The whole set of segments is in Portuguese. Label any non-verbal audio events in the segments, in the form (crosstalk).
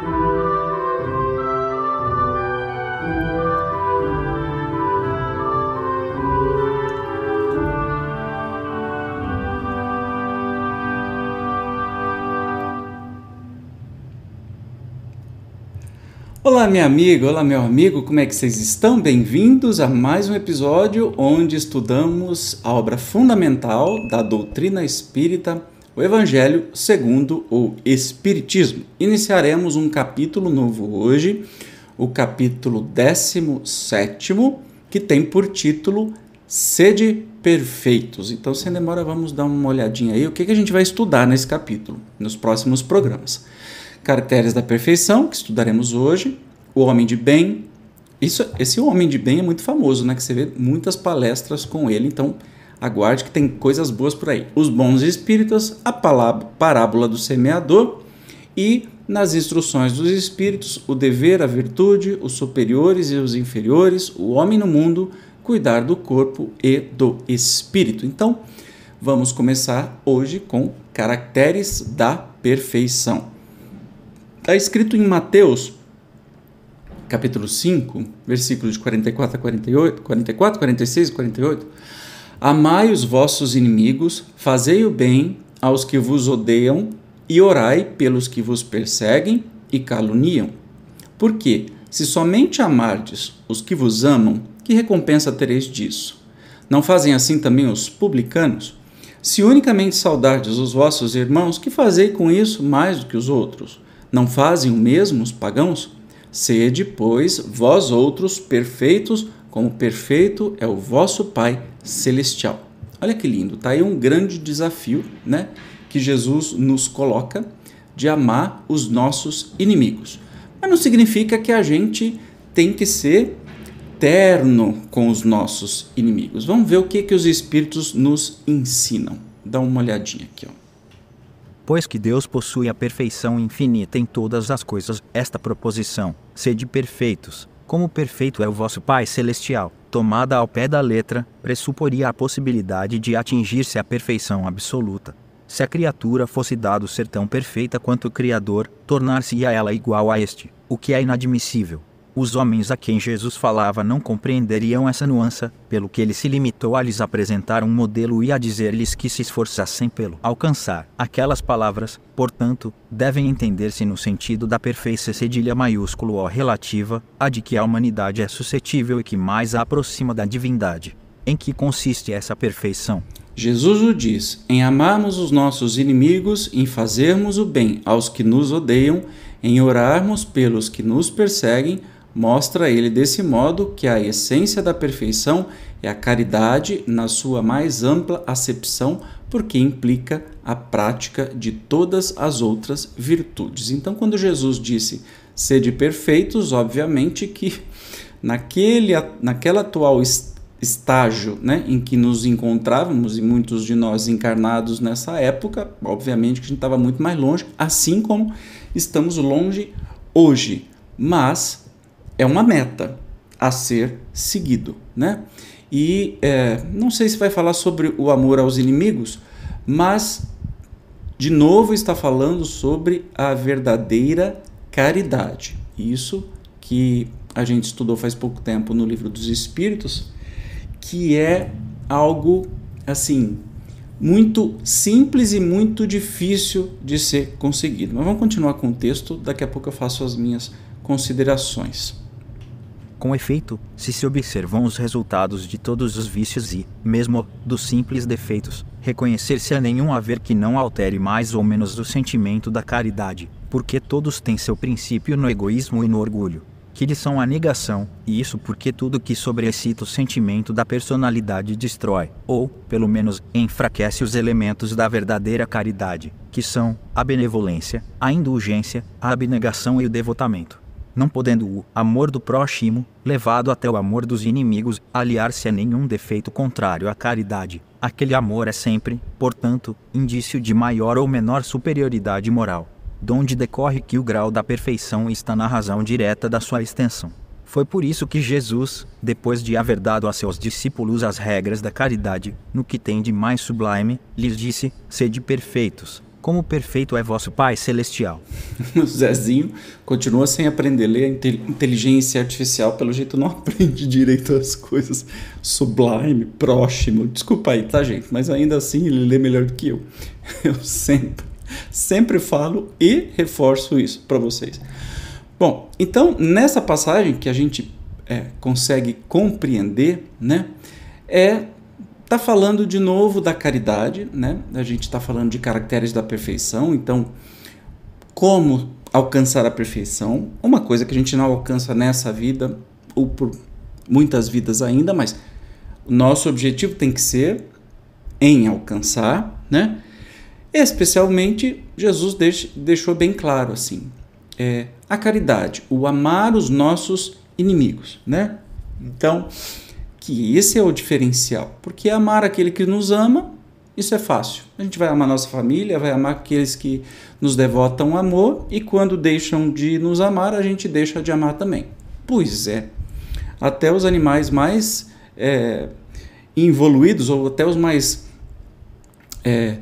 Olá, minha amiga, olá, meu amigo, como é que vocês estão? Bem-vindos a mais um episódio onde estudamos a obra fundamental da doutrina espírita, o Evangelho segundo o Espiritismo. Iniciaremos um capítulo novo hoje, o capítulo 17, que tem por título Sede Perfeitos. Então, sem demora, vamos dar uma olhadinha aí o que, que a gente vai estudar nesse capítulo, nos próximos programas. Caracteres da perfeição, que estudaremos hoje, o homem de bem. Isso, esse homem de bem é muito famoso, né? Que você vê muitas palestras com ele, então aguarde que tem coisas boas por aí. Os bons espíritos, a parábola do semeador e nas instruções dos espíritos, o dever, a virtude, os superiores e os inferiores, o homem no mundo, cuidar do corpo e do espírito. Então, vamos começar hoje com caracteres da perfeição. Está escrito em Mateus, capítulo 5, versículos de 44 a 48, 44, 46 e 48. Amai os vossos inimigos, fazei o bem aos que vos odeiam e orai pelos que vos perseguem e caluniam. Porque, se somente amardes os que vos amam, que recompensa tereis disso? Não fazem assim também os publicanos? Se unicamente saudardes os vossos irmãos, que fazei com isso mais do que os outros? Não fazem o mesmo os pagãos? Sede, pois, vós outros perfeitos, como perfeito é o vosso Pai celestial. Olha que lindo, tá aí um grande desafio, né, que Jesus nos coloca de amar os nossos inimigos. Mas não significa que a gente tem que ser terno com os nossos inimigos. Vamos ver o que que os espíritos nos ensinam. Dá uma olhadinha aqui, ó pois que Deus possui a perfeição infinita em todas as coisas. Esta proposição, sede perfeitos, como perfeito é o vosso Pai Celestial, tomada ao pé da letra, pressuporia a possibilidade de atingir-se a perfeição absoluta. Se a criatura fosse dado ser tão perfeita quanto o Criador, tornar-se-ia ela igual a este, o que é inadmissível. Os homens a quem Jesus falava não compreenderiam essa nuance, pelo que ele se limitou a lhes apresentar um modelo e a dizer-lhes que se esforçassem pelo alcançar. Aquelas palavras, portanto, devem entender-se no sentido da perfeição cedilha maiúsculo ou relativa, a de que a humanidade é suscetível e que mais a aproxima da divindade. Em que consiste essa perfeição? Jesus o diz: em amarmos os nossos inimigos, em fazermos o bem aos que nos odeiam, em orarmos pelos que nos perseguem, Mostra ele desse modo que a essência da perfeição é a caridade na sua mais ampla acepção, porque implica a prática de todas as outras virtudes. Então, quando Jesus disse sede perfeitos, obviamente que (laughs) naquele, naquela atual estágio né, em que nos encontrávamos, e muitos de nós encarnados nessa época, obviamente que a gente estava muito mais longe, assim como estamos longe hoje. Mas é uma meta a ser seguido, né? E é, não sei se vai falar sobre o amor aos inimigos, mas de novo está falando sobre a verdadeira caridade. Isso que a gente estudou faz pouco tempo no livro dos Espíritos, que é algo assim muito simples e muito difícil de ser conseguido. Mas vamos continuar com o texto, daqui a pouco eu faço as minhas considerações. Com efeito, se se observam os resultados de todos os vícios e, mesmo, dos simples defeitos, reconhecer-se a nenhum haver que não altere mais ou menos o sentimento da caridade, porque todos têm seu princípio no egoísmo e no orgulho, que lhes são a negação, e isso porque tudo que sobreexcita o sentimento da personalidade destrói, ou, pelo menos, enfraquece os elementos da verdadeira caridade, que são a benevolência, a indulgência, a abnegação e o devotamento não podendo o amor do próximo, levado até o amor dos inimigos, aliar-se a nenhum defeito contrário à caridade. Aquele amor é sempre, portanto, indício de maior ou menor superioridade moral, donde decorre que o grau da perfeição está na razão direta da sua extensão. Foi por isso que Jesus, depois de haver dado a seus discípulos as regras da caridade, no que tem de mais sublime, lhes disse: Sede perfeitos, como perfeito é vosso Pai Celestial. (laughs) o Zezinho continua sem aprender a ler inteligência artificial, pelo jeito não (laughs) aprende direito as coisas. Sublime, próximo, desculpa aí, tá, gente? Mas ainda assim ele lê melhor do que eu. (laughs) Eu sempre, sempre falo e reforço isso para vocês. Bom, então nessa passagem que a gente é, consegue compreender, né, é tá falando de novo da caridade, né? A gente está falando de caracteres da perfeição, então como alcançar a perfeição? Uma coisa que a gente não alcança nessa vida ou por muitas vidas ainda, mas o nosso objetivo tem que ser em alcançar, né? Especialmente Jesus deixou bem claro assim, é, a caridade, o amar os nossos inimigos, né? Então, que esse é o diferencial, porque amar aquele que nos ama, isso é fácil. A gente vai amar nossa família, vai amar aqueles que nos devotam amor, e quando deixam de nos amar, a gente deixa de amar também. Pois é, até os animais mais é, evoluídos, ou até os mais é,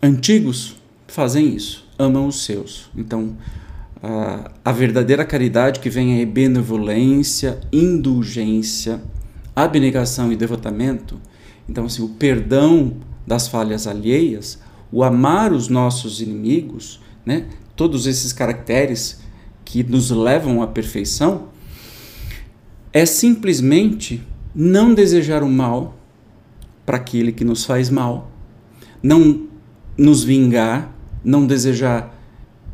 antigos, fazem isso, amam os seus. Então, a, a verdadeira caridade que vem é benevolência, indulgência, abnegação e devotamento. Então, assim, o perdão das falhas alheias, o amar os nossos inimigos, né? todos esses caracteres que nos levam à perfeição, é simplesmente não desejar o mal para aquele que nos faz mal, não nos vingar, não desejar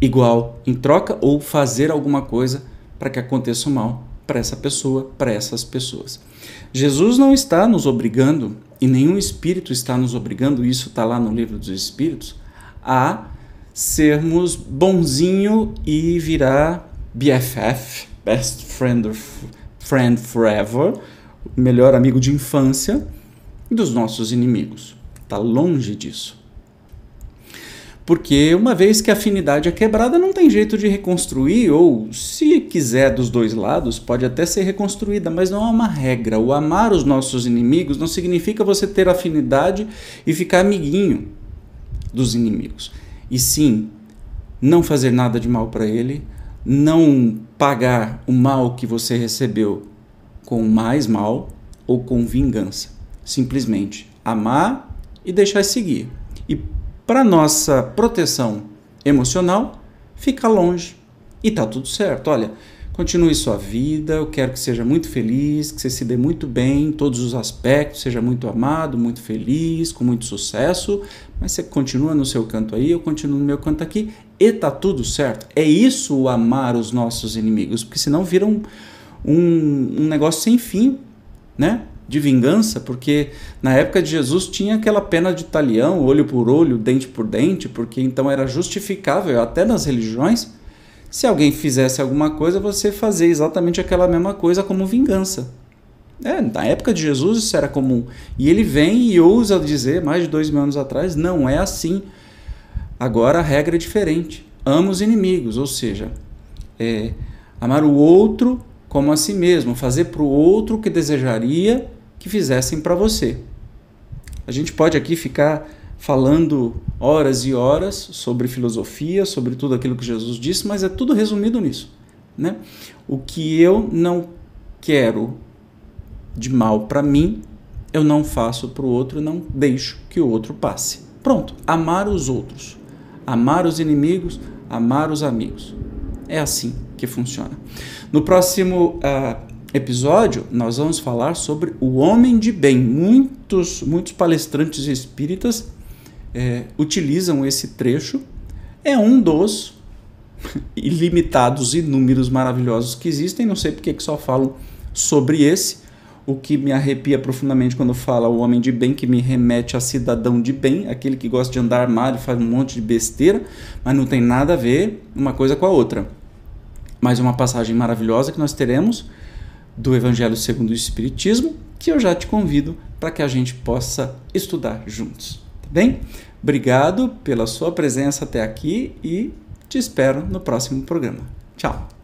igual em troca ou fazer alguma coisa para que aconteça o mal para essa pessoa, para essas pessoas. Jesus não está nos obrigando, e nenhum espírito está nos obrigando, isso está lá no livro dos Espíritos, a sermos bonzinho e virar BFF, Best Friend, friend Forever, melhor amigo de infância dos nossos inimigos. Está longe disso. Porque uma vez que a afinidade é quebrada, não tem jeito de reconstruir, ou se quiser dos dois lados, pode até ser reconstruída, mas não é uma regra. O amar os nossos inimigos não significa você ter afinidade e ficar amiguinho dos inimigos. E sim, não fazer nada de mal para ele, não pagar o mal que você recebeu com mais mal ou com vingança. Simplesmente amar e deixar seguir. E para nossa proteção emocional, fica longe e tá tudo certo. Olha, continue sua vida, eu quero que seja muito feliz, que você se dê muito bem em todos os aspectos, seja muito amado, muito feliz, com muito sucesso, mas você continua no seu canto aí, eu continuo no meu canto aqui e tá tudo certo. É isso o amar os nossos inimigos, porque senão vira um, um, um negócio sem fim, né? de vingança, porque na época de Jesus tinha aquela pena de talião, olho por olho, dente por dente, porque então era justificável, até nas religiões, se alguém fizesse alguma coisa, você fazer exatamente aquela mesma coisa como vingança. É, na época de Jesus isso era comum. E ele vem e ousa dizer, mais de dois mil anos atrás, não é assim. Agora a regra é diferente. Ama os inimigos, ou seja, é, amar o outro como a si mesmo, fazer para o outro o que desejaria que fizessem para você. A gente pode aqui ficar falando horas e horas sobre filosofia, sobre tudo aquilo que Jesus disse, mas é tudo resumido nisso. Né? O que eu não quero de mal para mim, eu não faço para o outro, não deixo que o outro passe. Pronto, amar os outros, amar os inimigos, amar os amigos. É assim que funciona. No próximo uh, episódio, nós vamos falar sobre o homem de bem. Muitos, muitos palestrantes espíritas é, utilizam esse trecho. É um dos (laughs) ilimitados e números maravilhosos que existem. Não sei porque que só falam sobre esse. O que me arrepia profundamente quando fala o homem de bem, que me remete a cidadão de bem, aquele que gosta de andar armado e faz um monte de besteira, mas não tem nada a ver uma coisa com a outra. Mais uma passagem maravilhosa que nós teremos do Evangelho segundo o Espiritismo, que eu já te convido para que a gente possa estudar juntos. Bem? Obrigado pela sua presença até aqui e te espero no próximo programa. Tchau!